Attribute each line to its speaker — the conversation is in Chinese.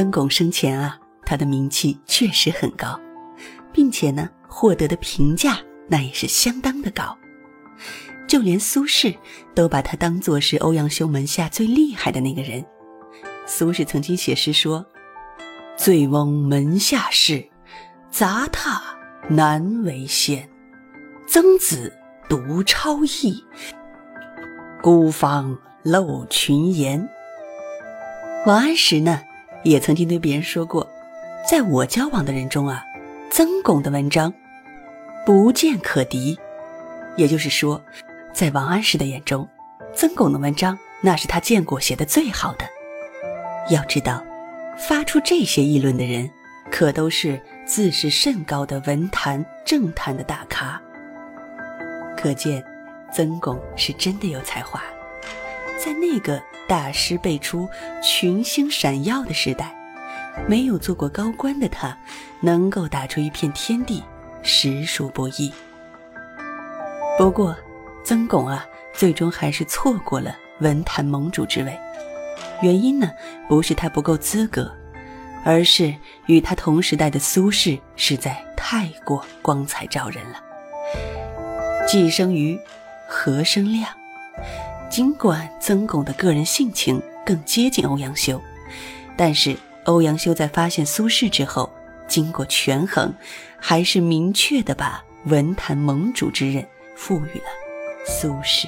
Speaker 1: 曾巩生前啊，他的名气确实很高，并且呢，获得的评价那也是相当的高，就连苏轼都把他当作是欧阳修门下最厉害的那个人。苏轼曾经写诗说：“醉翁门下事，杂沓难为先。曾子独超逸，孤芳漏群言。”王安石呢，也曾经对别人说过，在我交往的人中啊，曾巩的文章不见可敌。也就是说，在王安石的眼中，曾巩的文章那是他见过写的最好的。要知道，发出这些议论的人，可都是自视甚高的文坛政坛的大咖。可见，曾巩是真的有才华，在那个。大师辈出、群星闪耀的时代，没有做过高官的他，能够打出一片天地，实属不易。不过，曾巩啊，最终还是错过了文坛盟主之位。原因呢，不是他不够资格，而是与他同时代的苏轼实在太过光彩照人了。既生瑜，何生亮？尽管曾巩的个人性情更接近欧阳修，但是欧阳修在发现苏轼之后，经过权衡，还是明确的把文坛盟主之任赋予了苏轼。